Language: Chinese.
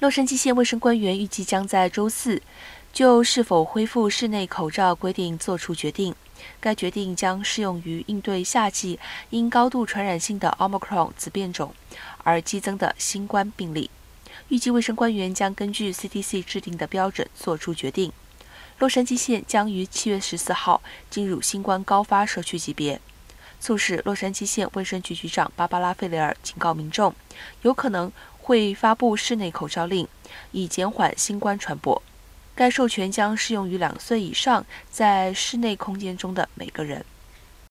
洛杉矶县卫生官员预计将在周四就是否恢复室内口罩规定作出决定。该决定将适用于应对夏季因高度传染性的 Omicron 子变种而激增的新冠病例。预计卫生官员将根据 CDC 制定的标准作出决定。洛杉矶县将于七月十四号进入新冠高发社区级别，促使洛杉矶县卫生局局长芭芭拉·费雷尔警告民众，有可能。会发布室内口罩令，以减缓新冠传播。该授权将适用于两岁以上在室内空间中的每个人。